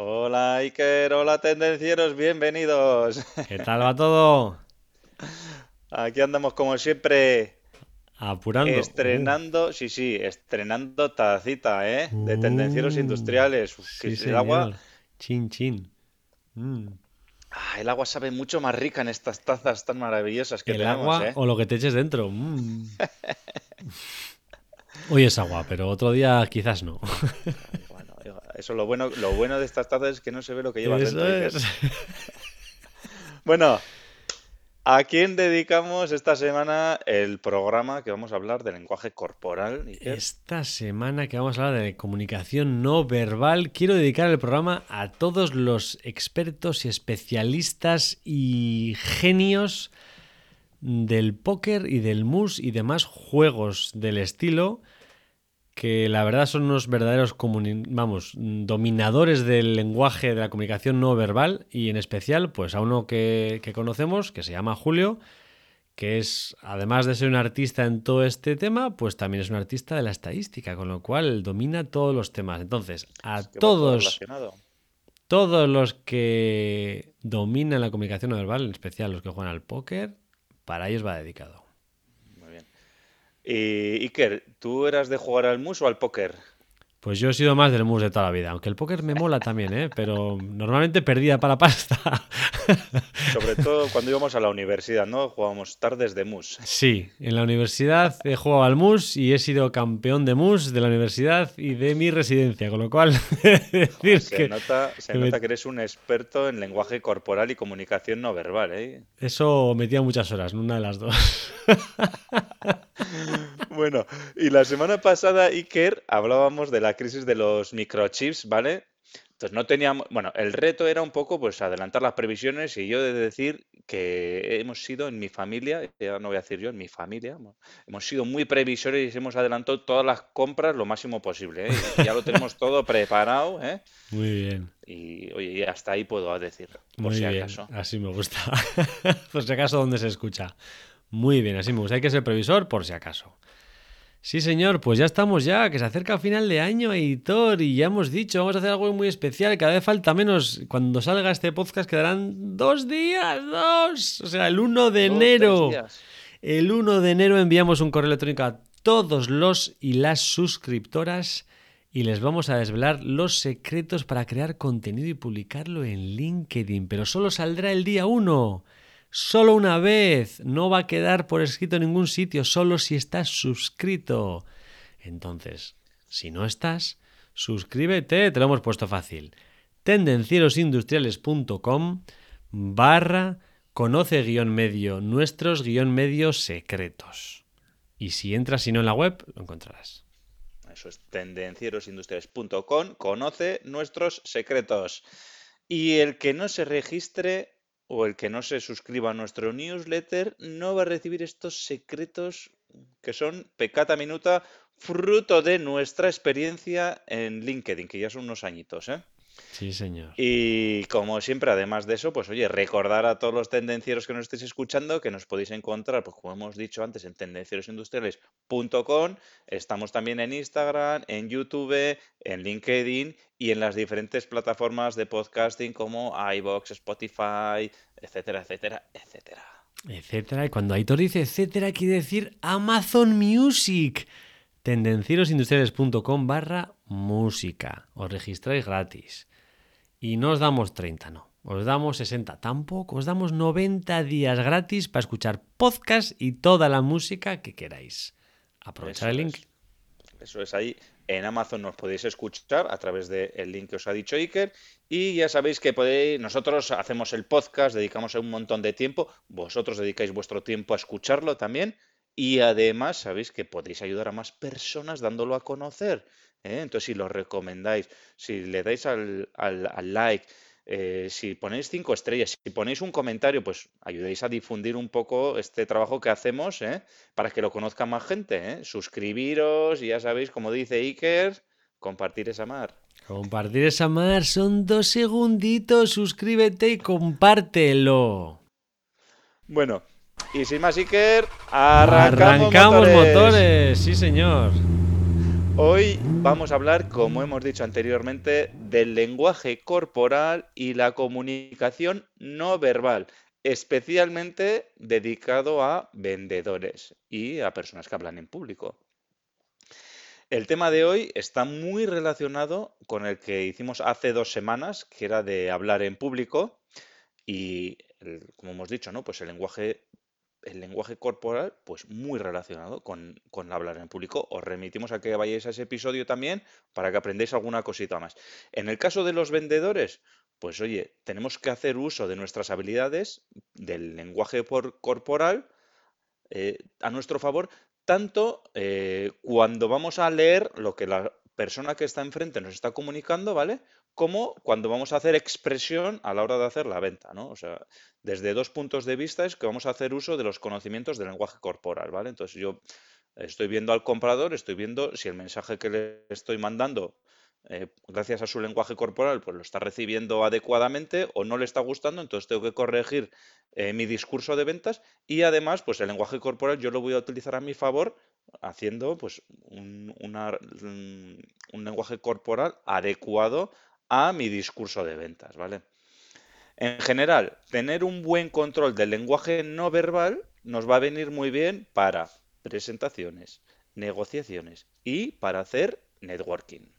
Hola Iker, hola tendencieros, bienvenidos. ¿Qué tal va todo? Aquí andamos como siempre Apurando. estrenando, sí, sí, estrenando tacita, ¿eh? De tendencieros Uh, industriales. Uf, que Sí, el agua. Chin, chin. Mm. ah, el agua sabe mucho más rica en estas tazas tan maravillosas que El tenemos, agua ¿eh? o lo que te eches dentro. Mm. Hoy es agua, pero otro día quizás no. Eso lo bueno, lo bueno de estas tazas es que no se ve lo que llevas dentro, es. Bueno, ¿a quién dedicamos esta semana el programa que vamos a hablar de lenguaje corporal, Iker? Esta semana que vamos a hablar de comunicación no verbal, quiero dedicar el programa a todos los expertos y especialistas y genios del póker y del mus y demás juegos del estilo que la verdad son unos verdaderos vamos, dominadores del lenguaje de la comunicación no verbal y en especial pues a uno que, que conocemos que se llama Julio que es, además de ser un artista en todo este tema, pues también es un artista de la estadística, con lo cual domina todos los temas. Entonces, a Que todos, todos los que dominan la comunicación no verbal, en especial los que juegan al póker, para ellos va dedicado. Y Iker, ¿tú eras de jugar al mus o al póker? Pues yo he sido más del mus de toda la vida, aunque el póker me mola también, ¿eh? pero normalmente perdía para pasta. Sobre todo cuando íbamos a la universidad, ¿no? Jugábamos tardes de mus. Sí, en la universidad he jugado al MUS y he sido campeón de MUS de la universidad y de mi residencia, con lo cual decir Se que nota, se que me- nota que eres un experto en lenguaje corporal y comunicación no verbal, ¿eh? eso metía muchas horas, una de las dos. Bueno, y la semana pasada, Iker, hablábamos de la crisis de los microchips, ¿vale? Entonces no teníamos, bueno, el reto era un poco pues adelantar las previsiones y yo he de decir que hemos sido en mi familia, ya no voy a decir yo, en mi familia, hemos sido muy previsores y hemos adelantado todas las compras lo máximo posible, ¿eh? Ya lo tenemos todo preparado, ¿eh? Muy bien, Y oye, hasta ahí puedo decir, por muy si bien, acaso. así me gusta. por si acaso, ¿dónde se escucha? Muy bien, así me gusta. Hay que ser previsor por si acaso. Sí, señor, pues ya estamos ya, que se acerca el final de año, editor, y ya hemos dicho, vamos a hacer algo muy especial, cada vez falta menos. Cuando salga este podcast quedarán dos días, dos, o sea, el 1 de Dos, enero. El 1 de enero enviamos un correo electrónico a todos los y las suscriptoras y les vamos a desvelar los secretos para crear contenido y publicarlo en LinkedIn. Pero solo saldrá el día 1. Solo una vez. No va a quedar por escrito en ningún sitio, solo si estás suscrito. Entonces, si no estás, suscríbete, te lo hemos puesto fácil. tendencierosindustriales.com barra conoce guion medio nuestros guion medios secretos. Y si entras y no en la web, lo encontrarás. Eso es tendencierosindustriales.com. Conoce nuestros secretos. Y el que no se registre o el que no se suscriba a nuestro newsletter no va a recibir estos secretos que son pecata minuta, fruto de nuestra experiencia en LinkedIn, que ya son unos añitos, ¿eh? Sí, señor. Y como siempre, además de eso, pues oye, recordar a todos los tendencieros que nos estéis escuchando que nos podéis encontrar, pues como hemos dicho antes, en tendencierosindustriales.com. Estamos también en Instagram, en YouTube, en LinkedIn y en las diferentes plataformas de podcasting como iBox, Spotify, etcétera, etcétera, etcétera. Etcétera. Y cuando Aitor dice etcétera, quiere decir Amazon Music. Tendencierosindustriales.com barra música. Os registráis gratis. Y no os damos 30, no. Os damos 60. Tampoco. Os damos 90 días gratis para escuchar podcast y toda la música que queráis. Aprovechar Eso el link. es. Eso es ahí. En Amazon nos podéis escuchar a través del link que os ha dicho Iker. Y ya sabéis que podéis, nosotros hacemos el podcast, dedicamos un montón de tiempo. Vosotros dedicáis vuestro tiempo a escucharlo también. Y además sabéis que podéis ayudar a más personas dándolo a conocer. ¿eh? Entonces, si lo recomendáis, si le dais al, al- al like, eh, si ponéis cinco estrellas, si ponéis un comentario, pues ayudéis a difundir un poco este trabajo que hacemos, ¿eh? Para que lo conozca más gente. Suscribiros y ya sabéis, como dice Iker, compartir esa mar. Compartir esa mar son dos segunditos, suscríbete y compártelo. Bueno, y sin más Iker, arrancamos, arrancamos motores. Sí, señor. Hoy vamos a hablar, como hemos dicho anteriormente, del lenguaje corporal y la comunicación no verbal, especialmente dedicado a vendedores y a personas que hablan en público. El tema de hoy está muy relacionado con el que hicimos hace dos semanas, que era de hablar en público y, como hemos dicho, ¿no? Pues el lenguaje el lenguaje corporal, pues muy relacionado con, con, hablar en público. Os remitimos a que vayáis a ese episodio también para que aprendáis alguna cosita más. En el caso de los vendedores, pues oye, tenemos que hacer uso de nuestras habilidades del lenguaje corporal eh, a nuestro favor, tanto eh, cuando vamos a leer lo que la persona que está enfrente nos está comunicando, ¿vale? Como cuando vamos a hacer expresión a la hora de hacer la venta, ¿no? O sea, desde dos puntos de vista es que vamos a hacer uso de los conocimientos del lenguaje corporal, ¿vale? Entonces yo estoy viendo al comprador, estoy viendo si el mensaje que le estoy mandando, eh, gracias a su lenguaje corporal, pues lo está recibiendo adecuadamente o no le está gustando, entonces tengo que corregir eh, mi discurso de ventas y además, pues el lenguaje corporal yo lo voy a utilizar a mi favor haciendo pues un, un lenguaje corporal adecuado a mi discurso de ventas, ¿vale? En general, tener un buen control del lenguaje no verbal nos va a venir muy bien para presentaciones, negociaciones y para hacer networking.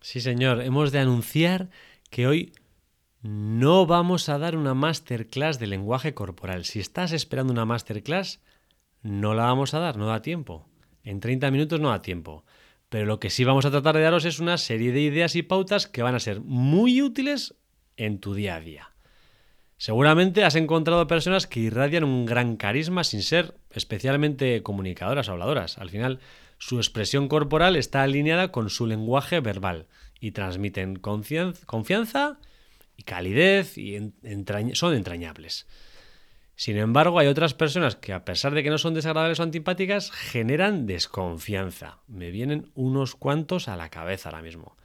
Sí, señor, hemos de anunciar que hoy no vamos a dar una masterclass de lenguaje corporal. Si estás esperando una masterclass, no la vamos a dar, no da tiempo. En 30 minutos no da tiempo. Pero lo que sí vamos a tratar de daros es una serie de ideas y pautas que van a ser muy útiles en tu día a día. Seguramente has encontrado personas que irradian un gran carisma sin ser especialmente comunicadoras o habladoras. Al final, su expresión corporal está alineada con su lenguaje verbal y transmiten confianza y calidez y son entrañables. Sin embargo, hay otras personas que, a pesar de que no son desagradables o antipáticas, generan desconfianza. Me vienen unos cuantos a la cabeza ahora mismo.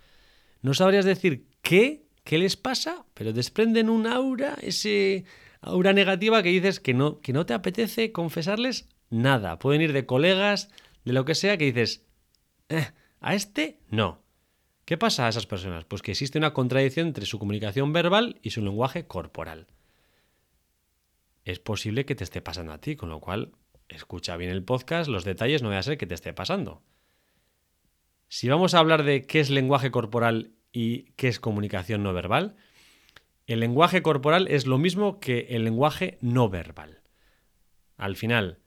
¿No sabrías decir qué ¿Qué les pasa? Pero desprenden un aura, ese aura negativa que dices que no, que no te apetece confesarles nada. Pueden ir de colegas, de lo que sea, que dices, eh, a este no. ¿Qué pasa a esas personas? Pues que existe una contradicción entre su comunicación verbal y su lenguaje corporal. Es posible que te esté pasando a ti, con lo cual escucha bien el podcast, los detalles no voy a ser que te esté pasando. Si vamos a hablar de qué es lenguaje corporal y qué es comunicación no verbal. El lenguaje corporal es lo mismo que el lenguaje no verbal. Al final,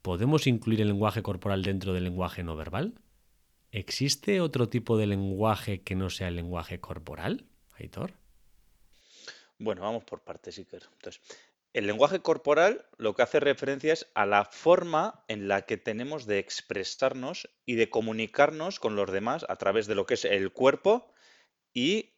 ¿podemos incluir el lenguaje corporal dentro del lenguaje no verbal? ¿Existe otro tipo de lenguaje que no sea el lenguaje corporal, Aitor? Bueno, vamos por partes, Iker. Entonces, el lenguaje corporal lo que hace referencia es a la forma en la que tenemos de expresarnos y de comunicarnos con los demás a través de lo que es el cuerpo y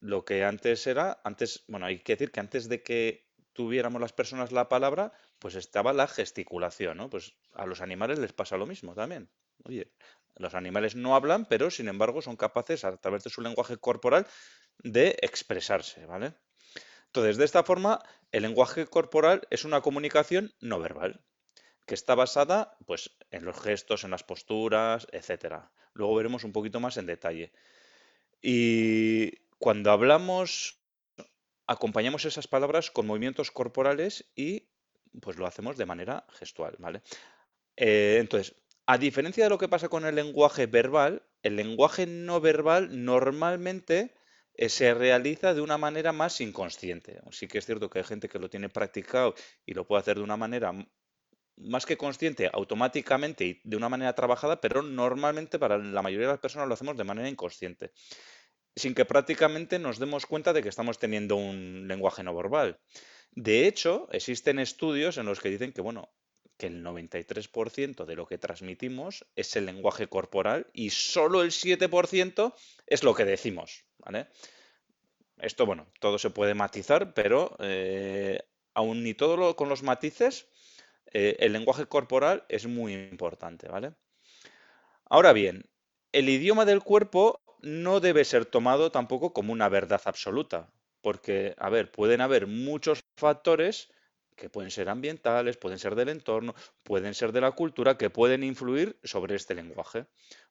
lo que antes era, antes, bueno, hay que decir que antes de que tuviéramos las personas la palabra, pues estaba la gesticulación, ¿no? Pues a los animales les pasa lo mismo también. Oye, los animales no hablan, pero sin embargo son capaces a través de su lenguaje corporal de expresarse, ¿vale? Entonces, de esta forma, el lenguaje corporal es una comunicación no verbal, que está basada pues, en los gestos, en las posturas, etc. Luego veremos un poquito más en detalle. Y cuando hablamos, acompañamos esas palabras con movimientos corporales y pues lo hacemos de manera gestual, ¿vale? Eh, entonces, a diferencia de lo que pasa con el lenguaje verbal, el lenguaje no verbal normalmente eh, se realiza de una manera más inconsciente. Sí que es cierto que hay gente que lo tiene practicado y lo puede hacer de una manera más que consciente, automáticamente y de una manera trabajada, pero normalmente para la mayoría de las personas lo hacemos de manera inconsciente, sin que prácticamente nos demos cuenta de que estamos teniendo un lenguaje no verbal. De hecho, existen estudios en los que dicen que, bueno, que el 93% de lo que transmitimos es el lenguaje corporal y solo el 7% es lo que decimos. esto, bueno, todo se puede matizar, pero eh, aún ni todo con los matices, eh, el lenguaje corporal es muy importante, ¿vale? Ahora bien, el idioma del cuerpo no debe ser tomado tampoco como una verdad absoluta, porque, a ver, pueden haber muchos factores que pueden ser ambientales, pueden ser del entorno, pueden ser de la cultura, que pueden influir sobre este lenguaje.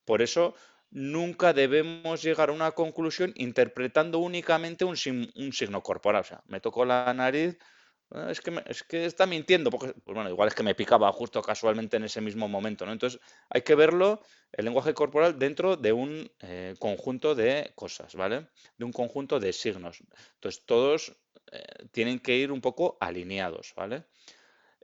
Por eso, nunca debemos llegar a una conclusión interpretando únicamente un, signo corporal. O sea, me tocó la nariz, es que, es que está mintiendo, porque, pues bueno, igual es que me picaba justo casualmente en ese mismo momento, ¿no? Entonces, hay que verlo, el lenguaje corporal, dentro de un eh, conjunto de cosas, ¿vale? De un conjunto de signos. Entonces, todos eh, tienen que ir un poco alineados, ¿vale?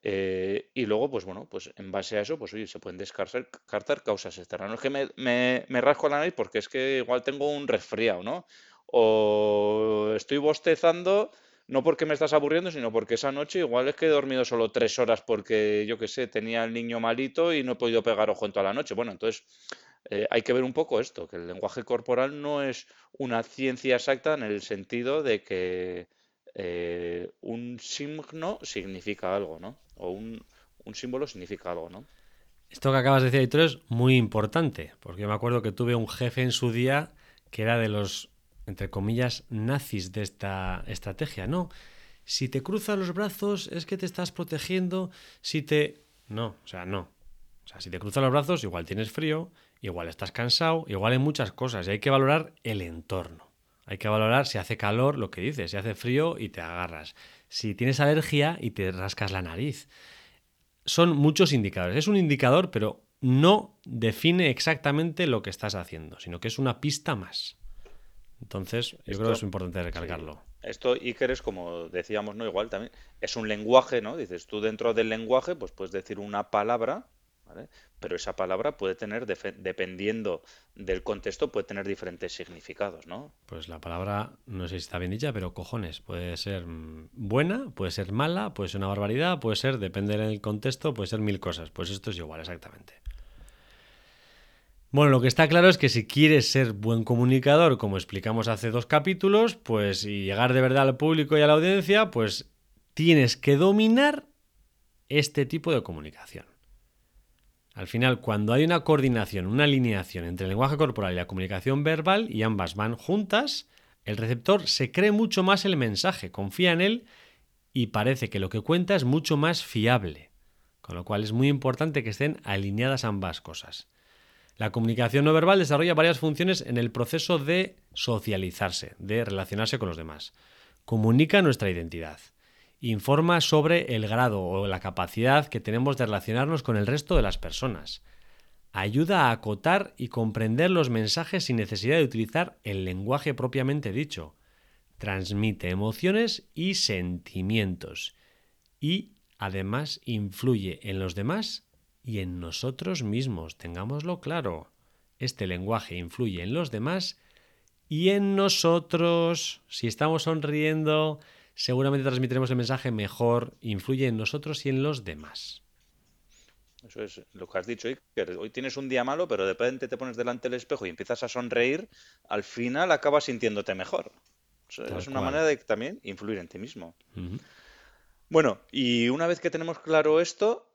Eh, y luego, pues bueno, pues en base a eso, pues oye, se pueden descartar causas externas. No es que me, rasco la nariz porque es que igual tengo un resfriado, ¿no? O estoy bostezando, no porque me estás aburriendo, sino porque esa noche igual es que he dormido solo tres horas porque, yo qué sé, tenía el niño malito y no he podido pegar ojo en toda la noche. Bueno, entonces eh, hay que ver un poco esto, que el lenguaje corporal no es una ciencia exacta en el sentido de que eh, un signo significa algo, ¿no? O un, símbolo significa algo, ¿no? Esto que acabas de decir, es muy importante, porque yo me acuerdo que tuve un jefe en su día que era de los, entre comillas, nazis de esta estrategia. No, si te cruzas los brazos es que te estás protegiendo, si te... No, o sea, no. O sea, si te cruzas los brazos, igual tienes frío, igual estás cansado, igual hay muchas cosas y hay que valorar el entorno. Hay que valorar si hace calor, lo que dices, si hace frío y te agarras. Si tienes alergia y te rascas la nariz. Son muchos indicadores. Es un indicador, pero no define exactamente lo que estás haciendo, sino que es una pista más. Entonces, yo creo que es importante recalcarlo. Esto, Iker, es como decíamos, ¿no? Igual también, es un lenguaje, ¿no? Dices, tú dentro del lenguaje, pues puedes decir una palabra pero esa palabra puede tener, dependiendo del contexto, puede tener diferentes significados, ¿no? Pues la palabra, no sé si está bien dicha, pero cojones, puede ser mm, buena, puede ser mala, puede ser una barbaridad, puede ser, depende del contexto, puede ser mil cosas. Pues esto es igual, exactamente. Bueno, lo que está claro es que si quieres ser buen comunicador, como explicamos hace dos capítulos, pues y llegar de verdad al público y a la audiencia, pues tienes que dominar este tipo de comunicación. Al final, cuando hay una coordinación, una alineación entre el lenguaje corporal y la comunicación verbal, y ambas van juntas, el receptor se cree mucho más el mensaje, confía en él y parece que lo que cuenta es mucho más fiable. Con lo cual es muy importante que estén alineadas ambas cosas. La comunicación no verbal desarrolla varias funciones en el proceso de socializarse, de relacionarse con los demás. Comunica nuestra identidad informa sobre el grado o la capacidad que tenemos de relacionarnos con el resto de las personas. Ayuda a acotar y comprender los mensajes sin necesidad de utilizar el lenguaje propiamente dicho. Transmite emociones y sentimientos. Y además influye en los demás y en nosotros mismos. Tengámoslo claro. Este lenguaje influye en los demás y en nosotros. Si estamos sonriendo, seguramente transmitiremos el mensaje mejor, influye en nosotros y en los demás. Eso es lo que has dicho, que Hoy tienes un día malo, pero de repente te pones delante del espejo y empiezas a sonreír, al final acabas sintiéndote mejor. es una manera de también influir en ti mismo. Bueno, y una vez que tenemos claro esto,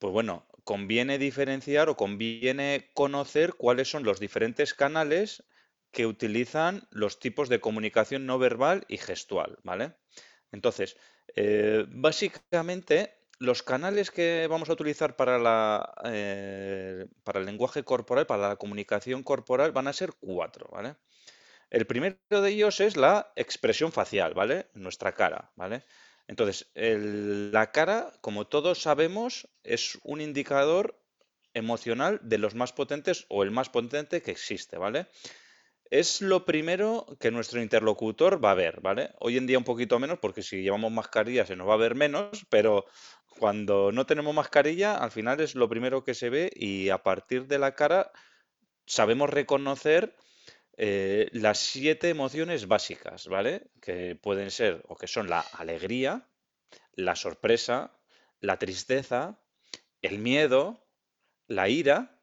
pues bueno, conviene diferenciar o conviene conocer cuáles son los diferentes canales que utilizan los tipos de comunicación no verbal y gestual, ¿vale? Entonces, eh, básicamente, los canales que vamos a utilizar para, la, eh, para el lenguaje corporal, para la comunicación corporal, van a ser cuatro, ¿vale? El primero de ellos es la expresión facial, ¿vale? Nuestra cara, ¿vale? Entonces, la cara, como todos sabemos, es un indicador emocional de los más potentes o el más potente que existe, ¿vale? Es lo primero que nuestro interlocutor va a ver, ¿vale? Hoy en día un poquito menos, porque si llevamos mascarilla se nos va a ver menos, pero cuando no tenemos mascarilla, al final es lo primero que se ve y a partir de la cara sabemos reconocer eh, las siete emociones básicas, ¿vale? Que pueden ser o que son la alegría, la sorpresa, la tristeza, el miedo, la ira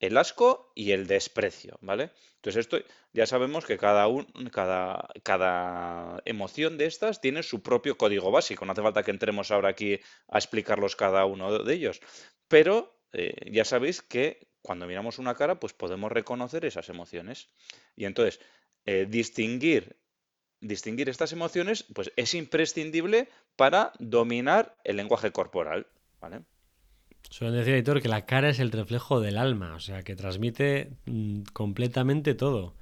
el asco y el desprecio, ¿vale? Entonces esto ya sabemos que cada, un, cada, cada emoción de estas tiene su propio código básico. No hace falta que entremos ahora aquí a explicarlos cada uno de ellos. Pero eh, ya sabéis que cuando miramos una cara, pues podemos reconocer esas emociones. Y entonces, eh, distinguir, distinguir estas emociones, pues es imprescindible para dominar el lenguaje corporal, ¿vale? Suelen decir, editor, que la cara es el reflejo del alma, o sea, que transmite mm, completamente todo.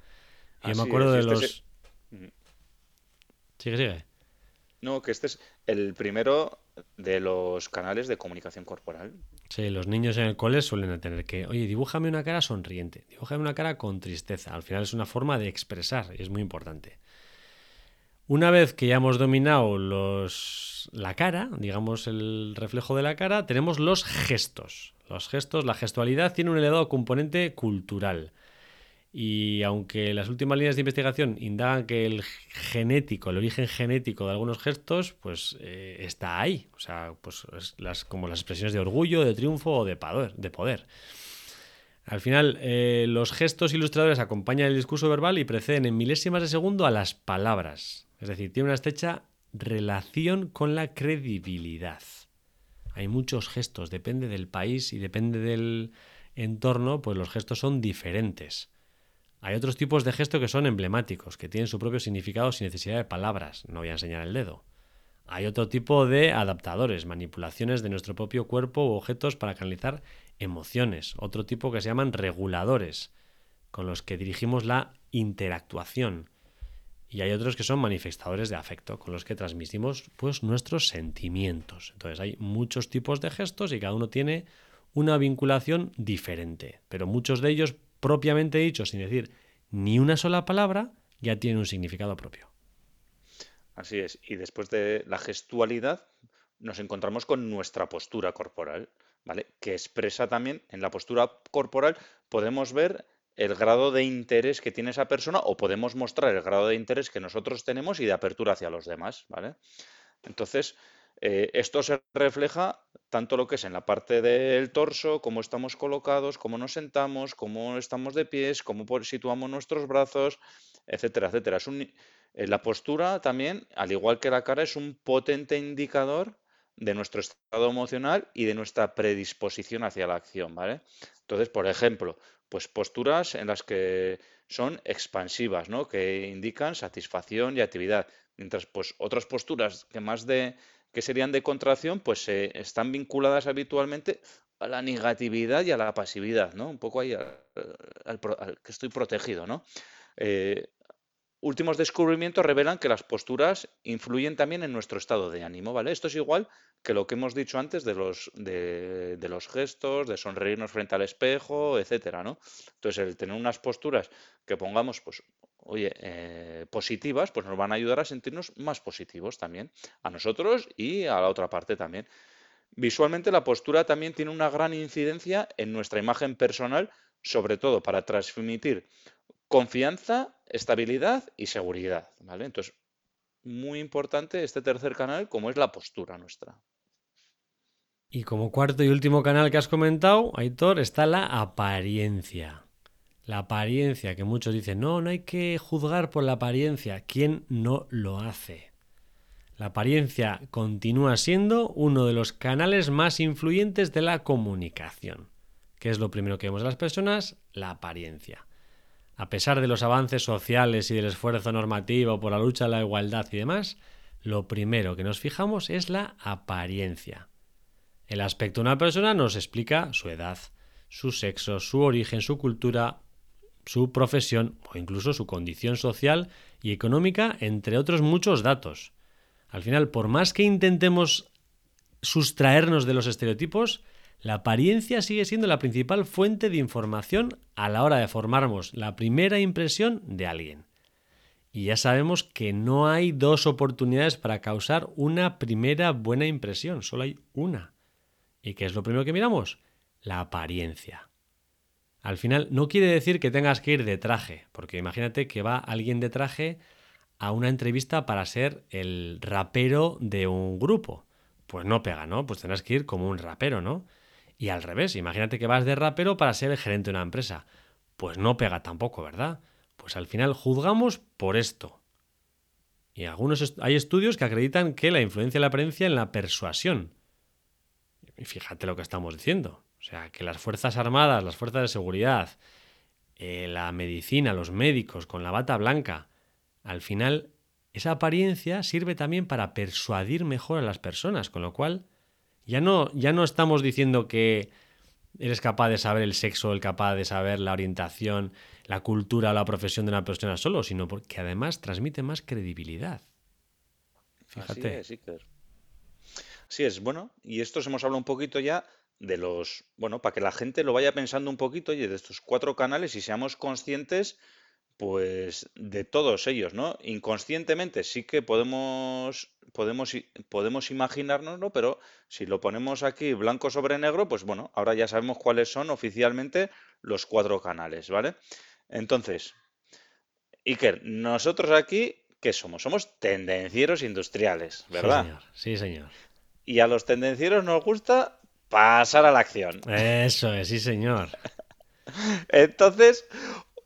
Y yo me acuerdo de este los... Sigue, sigue. No, que este es el primero de los canales de comunicación corporal. Sí, los niños en el cole suelen tener que, oye, dibújame una cara sonriente, dibújame una cara con tristeza. Al final es una forma de expresar y es muy importante. Una vez que ya hemos dominado la cara, digamos el reflejo de la cara, tenemos los gestos. Los gestos, la gestualidad tiene un elevado componente cultural. Y aunque las últimas líneas de investigación indagan que el genético, el origen genético de algunos gestos, pues eh, está ahí. O sea, pues como las expresiones de orgullo, de triunfo o de poder. De poder. Al final, eh, los gestos ilustradores acompañan el discurso verbal y preceden en milésimas de segundo a las palabras. Es decir, tiene una estrecha relación con la credibilidad. Hay muchos gestos, depende del país y depende del entorno, pues los gestos son diferentes. Hay otros tipos de gestos que son emblemáticos, que tienen su propio significado sin necesidad de palabras. No voy a enseñar el dedo. Hay otro tipo de adaptadores, manipulaciones de nuestro propio cuerpo u objetos para canalizar emociones. Otro tipo que se llaman reguladores, con los que dirigimos la interactuación y hay otros que son manifestadores de afecto, con los que transmitimos pues, nuestros sentimientos. Entonces hay muchos tipos de gestos y cada uno tiene una vinculación diferente, pero muchos de ellos, propiamente dichos, sin decir ni una sola palabra, ya tienen un significado propio. Así es, y después de la gestualidad nos encontramos con nuestra postura corporal, ¿vale? Que expresa también en la postura corporal podemos ver el grado de interés que tiene esa persona o podemos mostrar el grado de interés que nosotros tenemos y de apertura hacia los demás, ¿vale? Entonces, eh, esto se refleja tanto lo que es en la parte del torso, cómo estamos colocados, cómo nos sentamos, cómo estamos de pies, cómo situamos nuestros brazos, etcétera, etcétera. Es eh, la postura también, al igual que la cara, es un potente indicador de nuestro estado emocional y de nuestra predisposición hacia la acción, ¿vale? Entonces, por ejemplo, pues posturas en las que son expansivas, ¿no? Que indican satisfacción y actividad. Mientras, pues, otras posturas que más de que serían de contracción, pues eh, están vinculadas habitualmente a la negatividad y a la pasividad, ¿no? Un poco ahí al, que estoy protegido, ¿no? Eh, últimos descubrimientos revelan que las posturas influyen también en nuestro estado de ánimo, ¿vale? Esto es igual que lo que hemos dicho antes de los, de, los gestos, de sonreírnos frente al espejo, etcétera, ¿no? Entonces, el tener unas posturas que pongamos, pues, oye, eh, positivas, pues nos van a ayudar a sentirnos más positivos también, a nosotros y a la otra parte también. Visualmente, la postura también tiene una gran incidencia en nuestra imagen personal, sobre todo para transmitir confianza, estabilidad y seguridad, ¿vale? Entonces, muy importante este tercer canal, como es la postura nuestra. Y como cuarto y último canal que has comentado, Aitor, está la apariencia. La apariencia, que muchos dicen, no, no hay que juzgar por la apariencia. ¿Quién no lo hace? La apariencia continúa siendo uno de los canales más influyentes de la comunicación. ¿Qué es lo primero que vemos las personas? La apariencia. A pesar de los avances sociales y del esfuerzo normativo por la lucha de la igualdad y demás, lo primero que nos fijamos es la apariencia. El aspecto de una persona nos explica su edad, su sexo, su origen, su cultura, su profesión o incluso su condición social y económica, entre otros muchos datos. Al final, por más que intentemos sustraernos de los estereotipos, la apariencia sigue siendo la principal fuente de información a la hora de formarnos la primera impresión de alguien. Y ya sabemos que no hay dos oportunidades para causar una primera buena impresión, solo hay una. ¿Y qué es lo primero que miramos? La apariencia. Al final no quiere decir que tengas que ir de traje, porque imagínate que va alguien de traje a una entrevista para ser el rapero de un grupo. Pues no pega, ¿no? Pues tendrás que ir como un rapero, ¿no? Y al revés, imagínate que vas de rapero para ser el gerente de una empresa. Pues no pega tampoco, ¿verdad? Pues al final juzgamos por esto. Y algunos hay estudios que acreditan que la influencia de la apariencia en la persuasión. Y fíjate lo que estamos diciendo. O sea, que las Fuerzas Armadas, las Fuerzas de Seguridad, eh, la medicina, los médicos con la bata blanca, al final esa apariencia sirve también para persuadir mejor a las personas, con lo cual ya no, ya no estamos diciendo que eres capaz de saber el sexo, el capaz de saber la orientación, la cultura o la profesión de una persona solo, sino porque además transmite más credibilidad. Fíjate. Así es, Sí es, bueno, y estos hemos hablado un poquito ya de los, bueno, para que la gente lo vaya pensando un poquito, y de estos cuatro canales y seamos conscientes pues de todos ellos, ¿no? Inconscientemente sí que podemos, podemos, podemos imaginárnoslo, pero si lo ponemos aquí blanco sobre negro, pues bueno, ahora ya sabemos cuáles son oficialmente los cuatro canales, ¿vale? Entonces, Iker, nosotros aquí, ¿qué somos? Somos tendencieros industriales, ¿verdad? Sí, señor. Sí, señor. Y a los tendencieros nos gusta pasar a la acción. Eso es, sí, señor. Entonces,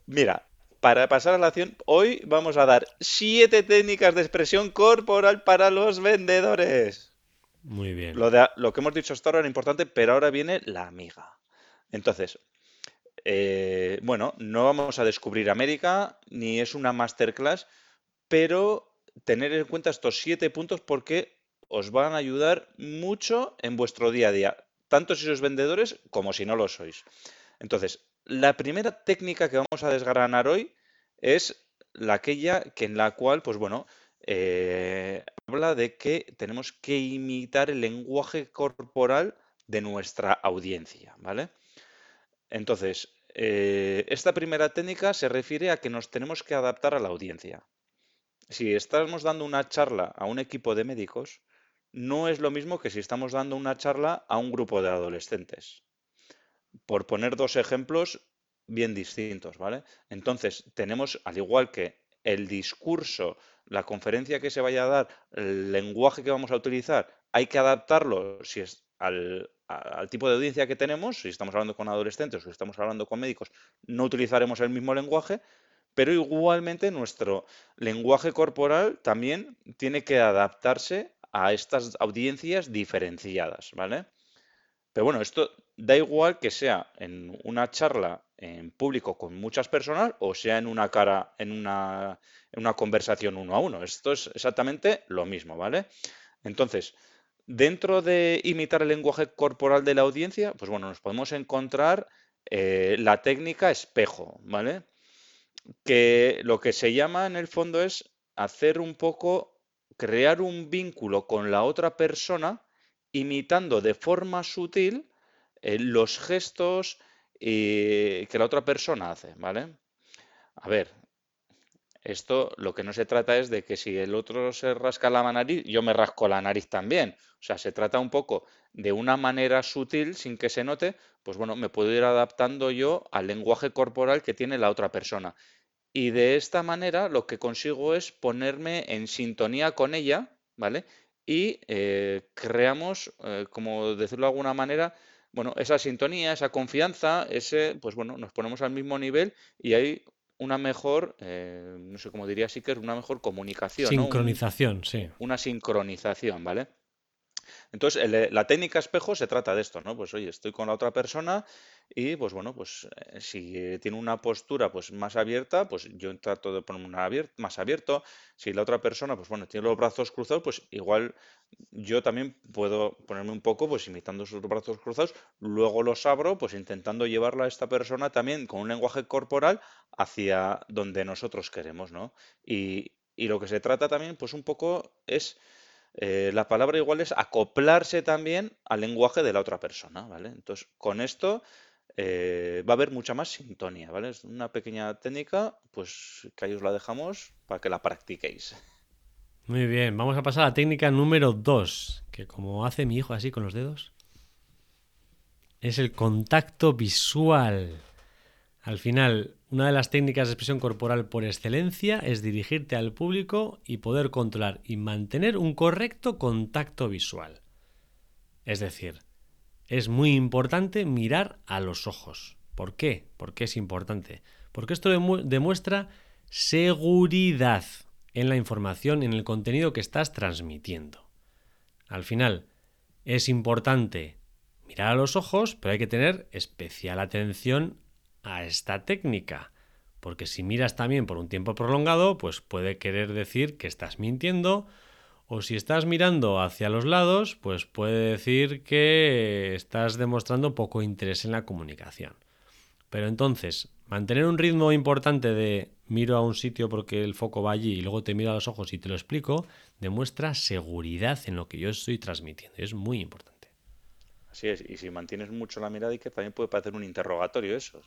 mira, para pasar a la acción, hoy vamos a dar siete técnicas de expresión corporal para los vendedores. Muy bien. Lo, de, lo que hemos dicho hasta ahora era importante, pero ahora viene la amiga. Entonces, eh, bueno, no vamos a descubrir América, ni es una masterclass, pero tener en cuenta estos siete puntos porque os van a ayudar mucho en vuestro día a día, tanto si sois vendedores como si no lo sois. Entonces, la primera técnica que vamos a desgranar hoy es la aquella que en la cual, pues bueno, eh, habla de que tenemos que imitar el lenguaje corporal de nuestra audiencia, ¿vale? Entonces, eh, esta primera técnica se refiere a que nos tenemos que adaptar a la audiencia. Si estamos dando una charla a un equipo de médicos, no es lo mismo que si estamos dando una charla a un grupo de adolescentes por poner dos ejemplos bien distintos, ¿vale? Entonces, tenemos, al igual que el discurso, la conferencia que se vaya a dar, el lenguaje que vamos a utilizar, hay que adaptarlo si es al, tipo de audiencia que tenemos, si estamos hablando con adolescentes o si estamos hablando con médicos, no utilizaremos el mismo lenguaje, pero igualmente nuestro lenguaje corporal también tiene que adaptarse a estas audiencias diferenciadas, ¿vale? Pero bueno, esto da igual que sea en una charla en público con muchas personas o sea en una cara, en una, en una conversación uno a uno. Esto es exactamente lo mismo, ¿vale? Entonces, dentro de imitar el lenguaje corporal de la audiencia, pues bueno, nos podemos encontrar eh, la técnica espejo, ¿vale? Que lo que se llama en el fondo es hacer un poco, crear un vínculo con la otra persona imitando de forma sutil eh, los gestos que la otra persona hace, ¿vale? A ver, esto lo que no se trata es de que si el otro se rasca la nariz, yo me rasco la nariz también. O sea, se trata un poco de una manera sutil, sin que se note, pues bueno, me puedo ir adaptando yo al lenguaje corporal que tiene la otra persona. Y de esta manera lo que consigo es ponerme en sintonía con ella, ¿vale? y eh, creamos, eh, como decirlo de alguna manera, bueno, esa sintonía, esa confianza, ese, pues bueno, nos ponemos al mismo nivel y hay una mejor, eh, no sé cómo diría que una mejor comunicación. Sincronización, sí. Una sincronización, ¿vale? Entonces, eh, la técnica espejo se trata de esto, ¿no? Pues oye, estoy con la otra persona y pues bueno, pues eh, si tiene una postura pues más abierta, pues yo trato de ponerme una más abierto. Si la otra persona, pues bueno, tiene los brazos cruzados, pues igual yo también puedo ponerme un poco, pues imitando sus brazos cruzados, luego los abro, pues intentando llevarla a esta persona también con un lenguaje corporal hacia donde nosotros queremos, ¿no? Y, y lo que se trata también, pues un poco es eh, la palabra igual es acoplarse también al lenguaje de la otra persona, ¿vale? Entonces, con esto eh, va a haber mucha más sintonía, ¿vale? Es una pequeña técnica, pues que ahí os la dejamos para que la practiquéis. Muy bien, vamos a pasar a la técnica número 2, que como hace mi hijo así con los dedos, es el contacto visual. Al final, una de las técnicas de expresión corporal por excelencia es dirigirte al público y poder controlar y mantener un correcto contacto visual. Es decir, es muy importante mirar a los ojos. ¿Por qué? ¿Por qué es importante? Porque esto demuestra seguridad en la información, en el contenido que estás transmitiendo. Al final, es importante mirar a los ojos, pero hay que tener especial atención a esta técnica. Porque si miras también por un tiempo prolongado, pues puede querer decir que estás mintiendo. O si estás mirando hacia los lados, pues puede decir que estás demostrando poco interés en la comunicación. Pero entonces, mantener un ritmo importante de miro a un sitio porque el foco va allí y luego te miro a los ojos y te lo explico, demuestra seguridad en lo que yo estoy transmitiendo. Es muy importante. Así es, y si mantienes mucho la mirada y también puede parecer un interrogatorio eso.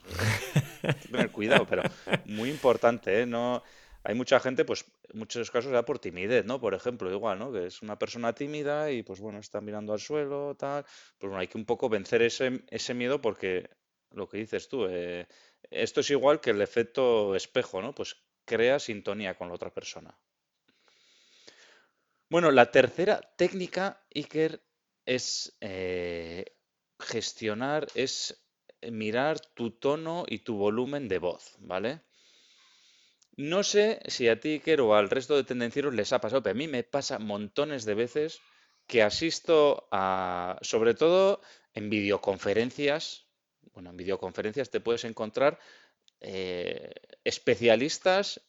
Hay que tener cuidado, pero muy importante, ¿eh? No, hay mucha gente, pues en muchos casos da por timidez, ¿no? Por ejemplo, igual, ¿no? Que es una persona tímida y pues bueno, está mirando al suelo, tal. Pues bueno, hay que un poco vencer ese, ese miedo porque lo que dices tú, eh, esto es igual que el efecto espejo, ¿no? Pues crea sintonía con la otra persona. Bueno, la tercera técnica, Iker, es eh, gestionar, es mirar tu tono y tu volumen de voz, ¿vale? No sé si a ti, Iker, o al resto de tendencieros les ha pasado, pero a mí me pasa montones de veces que asisto a, sobre todo en videoconferencias, bueno, en videoconferencias te puedes encontrar eh, especialistas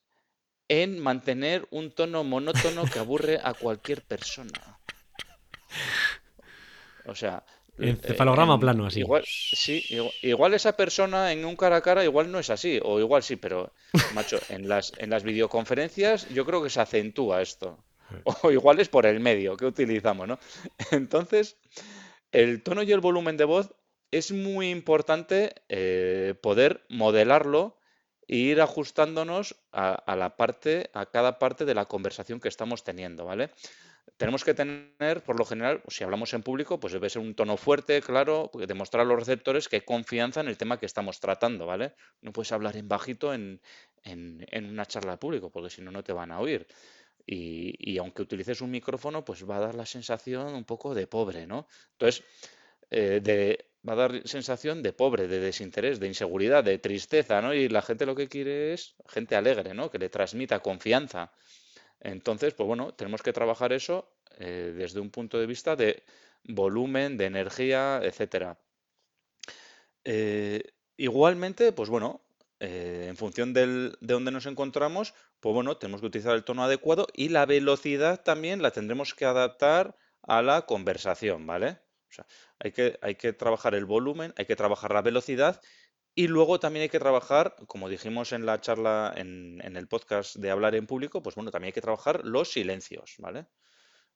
en mantener un tono monótono que aburre a cualquier persona. O sea, Encefalograma plano, así. Igual, sí, igual, esa persona en un cara a cara igual no es así, o igual sí, pero, macho, en las, en las videoconferencias yo creo que se acentúa esto. O igual es por el medio que utilizamos, ¿no? Entonces, el tono y el volumen de voz es muy importante eh, poder modelarlo e ir ajustándonos a, la parte, a cada parte de la conversación que estamos teniendo, ¿vale? Tenemos que tener, por lo general, si hablamos en público, pues debe ser un tono fuerte, claro, demostrar a los receptores que hay confianza en el tema que estamos tratando, ¿vale? No puedes hablar en bajito en, una charla de público, porque si no, no te van a oír. Y, y, aunque utilices un micrófono, pues va a dar la sensación un poco de pobre, ¿no? Entonces, eh, de, va a dar sensación de pobre, de desinterés, de inseguridad, de tristeza, ¿no? Y la gente lo que quiere es gente alegre, ¿no? Que le transmita confianza. Entonces, pues bueno, tenemos que trabajar eso eh, desde un punto de vista de volumen, de energía, etcétera. Eh, igualmente, pues bueno, en función de donde nos encontramos, pues bueno, tenemos que utilizar el tono adecuado y la velocidad también la tendremos que adaptar a la conversación, ¿vale? O sea, hay que, hay que trabajar el volumen, hay que trabajar la velocidad y luego también hay que trabajar, como dijimos en la charla, en, el podcast de hablar en público, pues bueno, también hay que trabajar los silencios, ¿vale?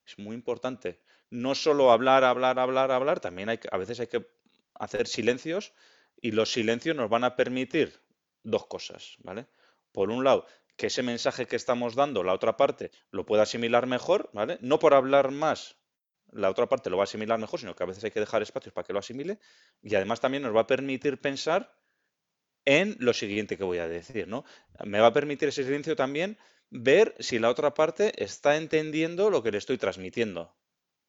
Es muy importante. No solo hablar, hablar, hablar, hablar, también hay a veces hay que hacer silencios y los silencios nos van a permitir dos cosas, ¿vale? Por un lado, que ese mensaje que estamos dando, la otra parte, lo pueda asimilar mejor, ¿vale? No por hablar más la otra parte lo va a asimilar mejor, sino que a veces hay que dejar espacios para que lo asimile y además también nos va a permitir pensar en lo siguiente que voy a decir, ¿no? Me va a permitir ese silencio también ver si la otra parte está entendiendo lo que le estoy transmitiendo.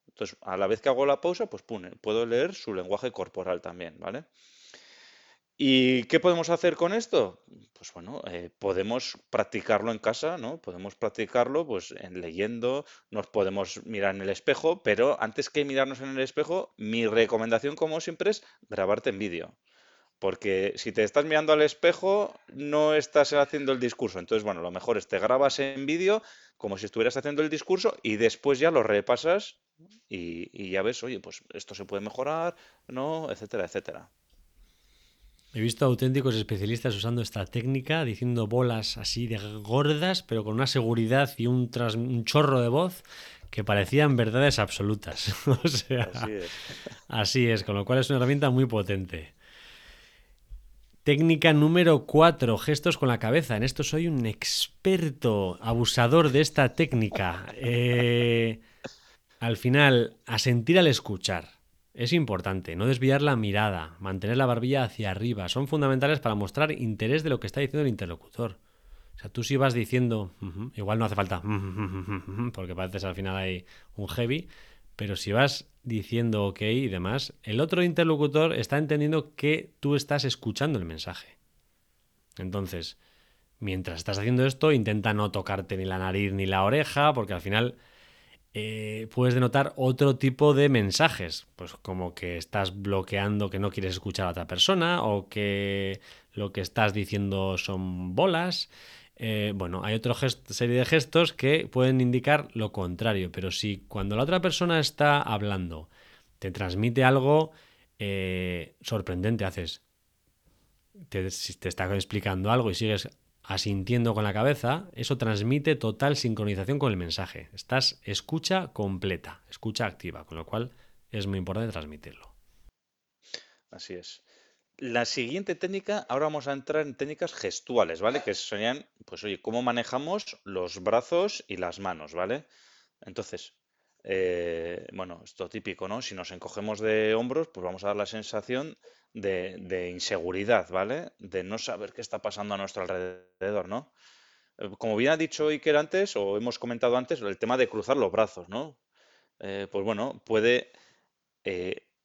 Entonces, a la vez que hago la pausa, pues puedo leer su lenguaje corporal también, ¿vale? ¿Y qué podemos hacer con esto? Pues bueno, eh, podemos practicarlo en casa, ¿no? Podemos practicarlo pues en leyendo, nos podemos mirar en el espejo, pero antes que mirarnos en el espejo, mi recomendación como siempre es grabarte en vídeo. Porque si te estás mirando al espejo, no estás haciendo el discurso. Entonces, bueno, lo mejor es te grabas en vídeo como si estuvieras haciendo el discurso y después ya lo repasas y, y ya ves, oye, pues esto se puede mejorar, ¿no? Etcétera, etcétera. He visto auténticos especialistas usando esta técnica, diciendo bolas así de gordas, pero con una seguridad y un, chorro de voz que parecían verdades absolutas. o sea, así es. así es, con lo cual es una herramienta muy potente. Técnica número 4, gestos con la cabeza. En esto soy un experto abusador de esta técnica. Eh, al final, asentir al escuchar. Es importante no desviar la mirada, mantener la barbilla hacia arriba. Son fundamentales para mostrar interés de lo que está diciendo el interlocutor. O sea, tú si vas diciendo, igual no hace falta, porque pareces al final hay un heavy, Pero si vas diciendo ok y demás, el otro interlocutor está entendiendo que tú estás escuchando el mensaje. Entonces, mientras estás haciendo esto, intenta no tocarte ni la nariz ni la oreja, porque al final eh, puedes denotar otro tipo de mensajes, pues como que estás bloqueando que no quieres escuchar a otra persona o que lo que estás diciendo son bolas. Eh, bueno, hay otra serie de gestos que pueden indicar lo contrario, pero si cuando la otra persona está hablando te transmite algo eh, sorprendente, haces, te, te está explicando algo y sigues asintiendo con la cabeza, eso transmite total sincronización con el mensaje. Estás escucha completa, escucha activa, con lo cual es muy importante transmitirlo. Así es. La siguiente técnica, ahora vamos a entrar en técnicas gestuales, ¿vale? Que serían, pues oye, cómo manejamos los brazos y las manos, ¿vale? Entonces, eh, bueno, esto típico, ¿no? Si nos encogemos de hombros, pues vamos a dar la sensación de, inseguridad, ¿vale? De no saber qué está pasando a nuestro alrededor, ¿no? Eh, como bien ha dicho Iker antes, o hemos comentado antes, el tema de cruzar los brazos, ¿no? Eh, pues bueno, puede,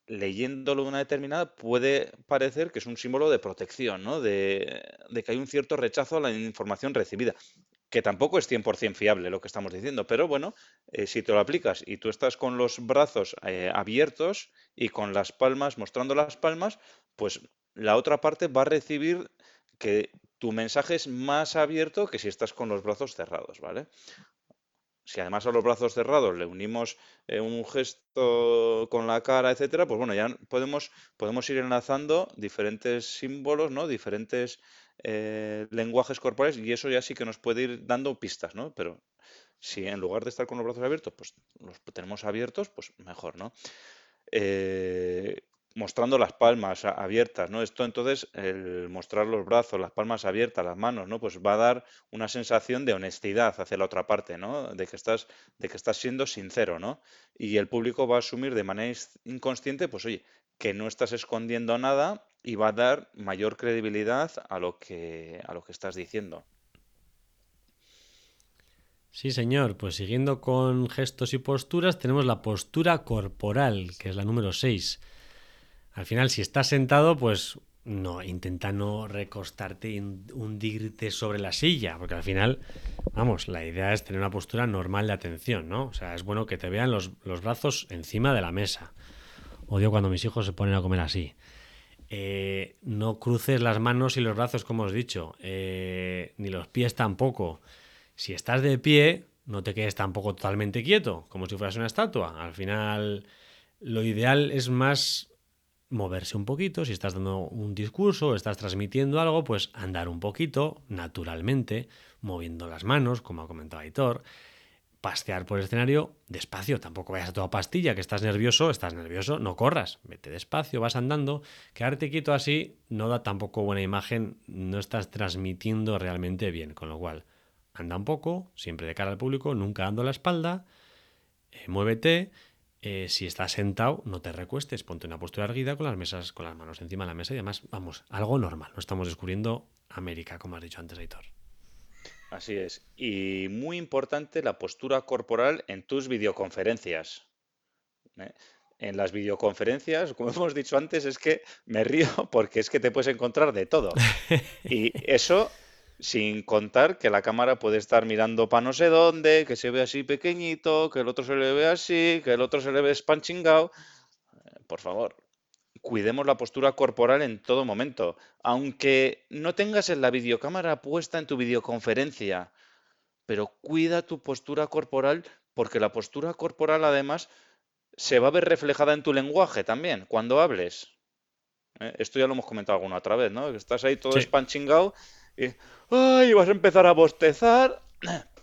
leyéndolo de una determinada, puede parecer que es un símbolo de protección, ¿no? De, que hay un cierto rechazo a la información recibida que tampoco es 100% fiable lo que estamos diciendo, pero bueno, eh, si te lo aplicas y tú estás con los brazos eh, abiertos y con las palmas, mostrando las palmas, pues la otra parte va a recibir que tu mensaje es más abierto que si estás con los brazos cerrados, ¿vale? Si además a los brazos cerrados le unimos eh, un gesto con la cara, etcétera, pues bueno, ya podemos, podemos ir enlazando diferentes símbolos, ¿no? Diferentes eh, lenguajes corporales y eso ya sí que nos puede ir dando pistas, ¿no? Pero si en lugar de estar con los brazos abiertos, pues los tenemos abiertos, pues mejor, ¿no? Eh, mostrando las palmas abiertas, ¿no? Esto entonces, el mostrar los brazos, las palmas abiertas, las manos, ¿no? Pues va a dar una sensación de honestidad hacia la otra parte, ¿no? De que estás, de que estás siendo sincero, ¿no? Y el público va a asumir de manera inconsciente, pues oye, que no estás escondiendo nada y va a dar mayor credibilidad a lo que, a lo que estás diciendo. Sí, señor. Pues siguiendo con gestos y posturas, tenemos la postura corporal, que es la número 6. Al final, si estás sentado, pues no, intenta no recostarte y hundirte sobre la silla, porque al final, vamos, la idea es tener una postura normal de atención, ¿no? O sea, es bueno que te vean los, los brazos encima de la mesa. Odio cuando mis hijos se ponen a comer así. Eh, no cruces las manos y los brazos, como os he dicho, eh, ni los pies tampoco. Si estás de pie, no te quedes tampoco totalmente quieto, como si fueras una estatua. Al final, lo ideal es más moverse un poquito. Si estás dando un discurso estás transmitiendo algo, pues andar un poquito, naturalmente, moviendo las manos, como ha comentado Aitor pastear por el escenario despacio, tampoco vayas a toda pastilla, que estás nervioso, estás nervioso, no corras, vete despacio, vas andando, quedarte quieto así no da tampoco buena imagen, no estás transmitiendo realmente bien, con lo cual anda un poco, siempre de cara al público, nunca dando la espalda, eh, muévete, eh, si estás sentado, no te recuestes, ponte una postura erguida con las mesas, con las manos encima de la mesa y además, vamos, algo normal, no estamos descubriendo América, como has dicho antes, Aitor. Así es. Y muy importante la postura corporal en tus videoconferencias. ¿eh? En las videoconferencias, como hemos dicho antes, es que me río porque es que te puedes encontrar de todo. Y eso sin contar que la cámara puede estar mirando para no sé dónde, que se ve así pequeñito, que el otro se le ve así, que el otro se le ve spanchingao. Eh, por favor, cuidemos la postura corporal en todo momento. Aunque no tengas la videocámara puesta en tu videoconferencia, pero cuida tu postura corporal porque la postura corporal además se va a ver reflejada en tu lenguaje también cuando hables. ¿Eh? Esto ya lo hemos comentado alguna otra vez, ¿no? Estás ahí todo sí. Y ¡ay! vas a empezar a bostezar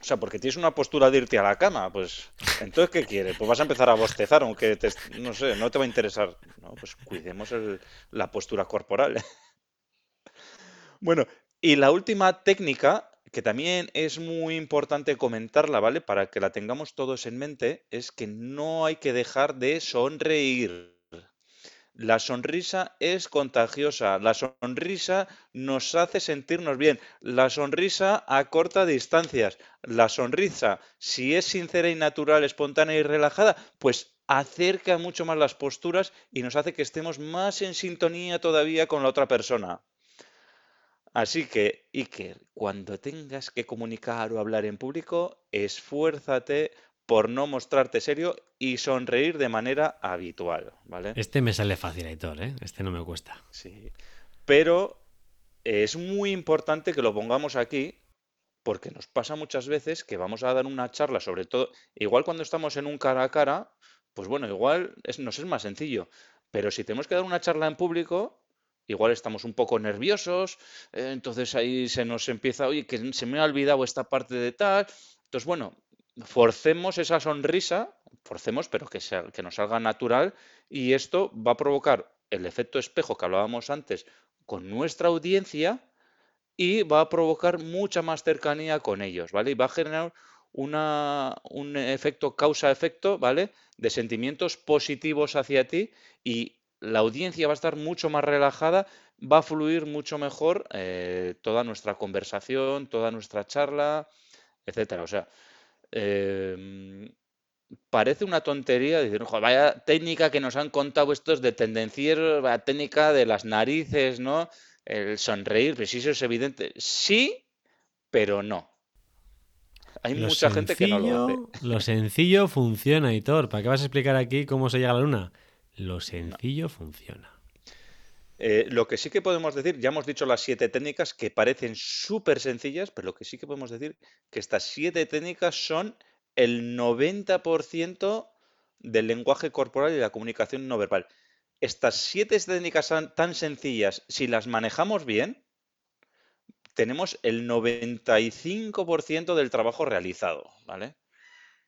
o sea, porque tienes una postura de irte a la cama, pues entonces ¿qué quieres? Pues vas a empezar a bostezar, aunque te, no sé, no te va a interesar. No, pues cuidemos la postura corporal. bueno, y la última técnica, que también es muy importante comentarla, ¿vale? Para que la tengamos todos en mente, es que no hay que dejar de sonreír. La sonrisa es contagiosa, la sonrisa nos hace sentirnos bien, la sonrisa acorta distancias, la sonrisa, si es sincera y natural, espontánea y relajada, pues acerca mucho más las posturas y nos hace que estemos más en sintonía todavía con la otra persona. Así que, Iker, cuando tengas que comunicar o hablar en público, esfuérzate por no mostrarte serio y sonreír de manera habitual, ¿vale? Este me sale fácil, Aitor, ¿eh? Este no me cuesta. Sí. Pero es muy importante que lo pongamos aquí porque nos pasa muchas veces que vamos a dar una charla, sobre todo, igual cuando estamos en un cara a cara, pues bueno, igual nos es más sencillo. Pero si tenemos que dar una charla en público, igual estamos un poco nerviosos, eh, entonces ahí se nos empieza, oye, que se me ha olvidado esta parte de tal. Entonces, bueno, forcemos esa sonrisa, forcemos, pero que, sea, que nos salga natural y esto va a provocar el efecto espejo que hablábamos antes con nuestra audiencia y va a provocar mucha más cercanía con ellos, ¿vale? Y va a generar una, un efecto causa-efecto, ¿vale? De sentimientos positivos hacia ti y la audiencia va a estar mucho más relajada, va a fluir mucho mejor eh, toda nuestra conversación, toda nuestra charla, etcétera. O sea, em, parece una tontería decir, vaya técnica que nos han contado estos de tendencieros, vaya técnica de las narices, ¿no? El sonreír, pues eso es evidente. Sí, pero no. Hay mucha gente que no lo hace. Lo sencillo funciona, Hitor. ¿Para qué vas a explicar aquí cómo se llega a la luna? Lo sencillo funciona. Eh, lo que sí que podemos decir, ya hemos dicho las siete técnicas que parecen súper sencillas, pero lo que sí que podemos decir que estas siete técnicas son el 90% del lenguaje corporal y la comunicación no verbal. Estas siete técnicas tan sencillas, si las manejamos bien, tenemos el 95% del trabajo realizado, ¿vale?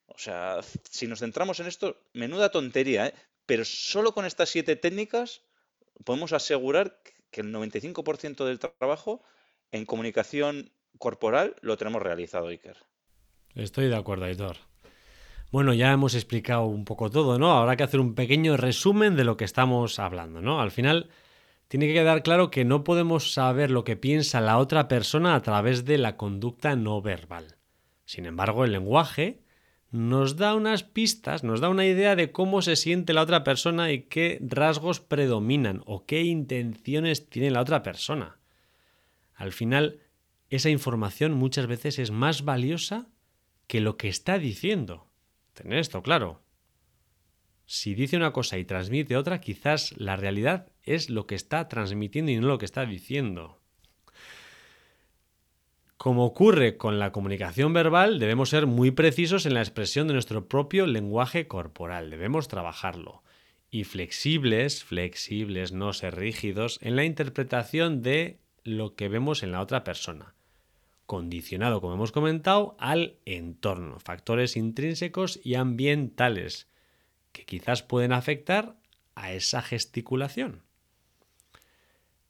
O sea, si nos centramos en esto, menuda tontería, ¿eh? Pero solo con estas siete técnicas podemos asegurar que el 95% del trabajo en comunicación corporal lo tenemos realizado, Iker. Estoy de acuerdo, Aitor. Bueno, ya hemos explicado un poco todo, ¿no? Habrá que hacer un pequeño resumen de lo que estamos hablando, ¿no? Al final, tiene que quedar claro que no podemos saber lo que piensa la otra persona a través de la conducta no verbal. Sin embargo, el lenguaje nos da unas pistas, nos da una idea de cómo se siente la otra persona y qué rasgos predominan o qué intenciones tiene la otra persona. Al final, esa información muchas veces es más valiosa que lo que está diciendo. Tener esto claro. Si dice una cosa y transmite otra, quizás la realidad es lo que está transmitiendo y no lo que está diciendo. Como ocurre con la comunicación verbal, debemos ser muy precisos en la expresión de nuestro propio lenguaje corporal, debemos trabajarlo. Y flexibles, flexibles, no ser rígidos, en la interpretación de lo que vemos en la otra persona. Condicionado, como hemos comentado, al entorno, factores intrínsecos y ambientales, que quizás pueden afectar a esa gesticulación.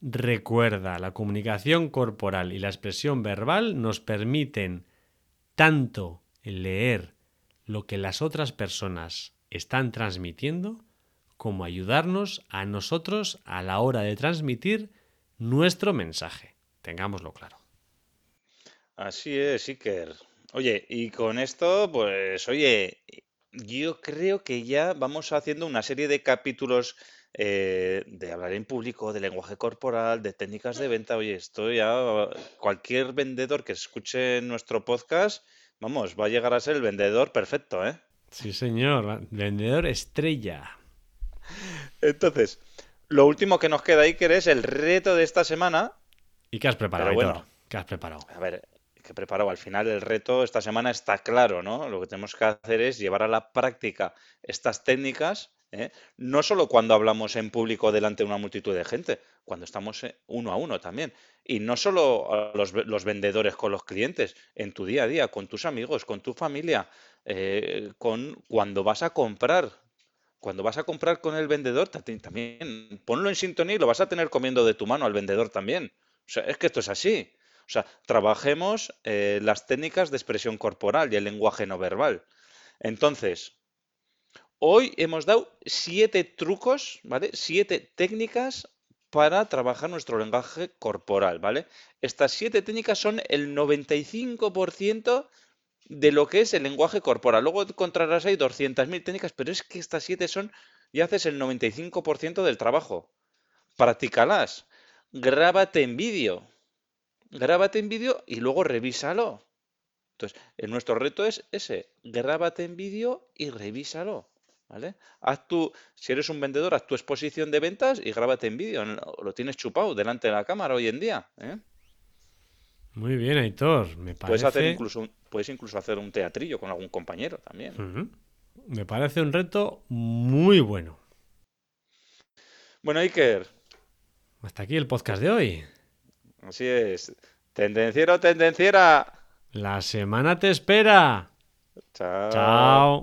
Recuerda, la comunicación corporal y la expresión verbal nos permiten tanto leer lo que las otras personas están transmitiendo como ayudarnos a nosotros a la hora de transmitir nuestro mensaje. Tengámoslo claro. Así es, Iker. Oye, y con esto, pues, oye, yo creo que ya vamos haciendo una serie de capítulos eh, de hablar en público, de lenguaje corporal, de técnicas de venta. Oye, esto ya cualquier vendedor que escuche nuestro podcast, vamos, va a llegar a ser el vendedor perfecto, ¿eh? Sí, señor, vendedor estrella. Entonces, lo último que nos queda, Iker, es el reto de esta semana. ¿Y qué has preparado, bueno, ¿Qué has preparado? A ver, ¿qué he preparado? Al final el reto esta semana está claro, ¿no? Lo que tenemos que hacer es llevar a la práctica estas técnicas ¿eh? No solo cuando hablamos en público delante de una multitud de gente, cuando estamos eh, uno a uno también. Y no solo los, vendedores con los clientes, en tu día a día, con tus amigos, con tu familia, eh, con cuando vas a comprar. Cuando vas a comprar con el vendedor, también ponlo en sintonía y lo vas a tener comiendo de tu mano al vendedor también. O sea, es que esto es así. O sea, trabajemos las técnicas de expresión corporal y el lenguaje no verbal. Entonces, Hoy hemos dado siete trucos, ¿vale? Siete técnicas para trabajar nuestro lenguaje corporal, ¿vale? Estas siete técnicas son el 95% de lo que es el lenguaje corporal. Luego encontrarás ahí 200.000 técnicas, pero es que estas siete son, y haces el 95% del trabajo. Practícalas. Grábate en vídeo. Grábate en vídeo y luego revísalo. Entonces, nuestro reto es ese, grábate en vídeo y revísalo. ¿Vale? Haz tu, si eres un vendedor, haz tu exposición de ventas y grábate en vídeo. Lo tienes chupado delante de la cámara hoy en día. ¿eh? Muy bien, Aitor. Me parece... Puedes, hacer incluso, puedes incluso hacer un teatrillo con algún compañero también. Me parece un reto muy bueno. Bueno, Iker. Hasta aquí el podcast de hoy. Así es. Tendenciero, tendenciera. La semana te espera. Chao. Chao.